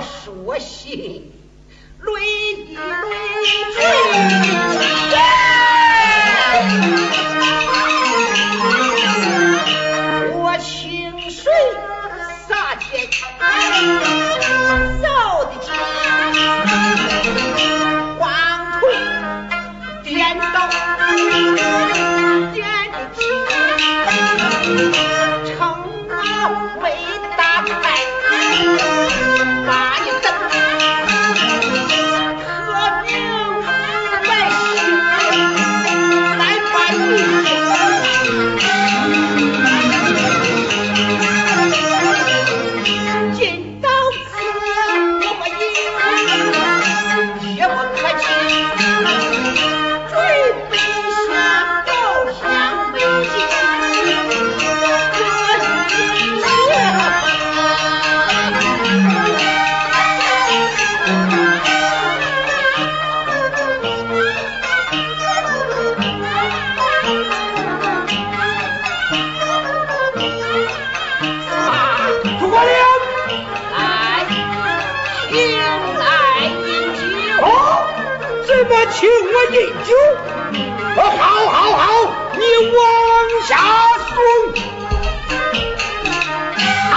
说戏，论一论，论，我请谁？啥见？诸葛亮来，饮来饮酒。哦，怎么请我饮酒？我好好好，你往下送。来。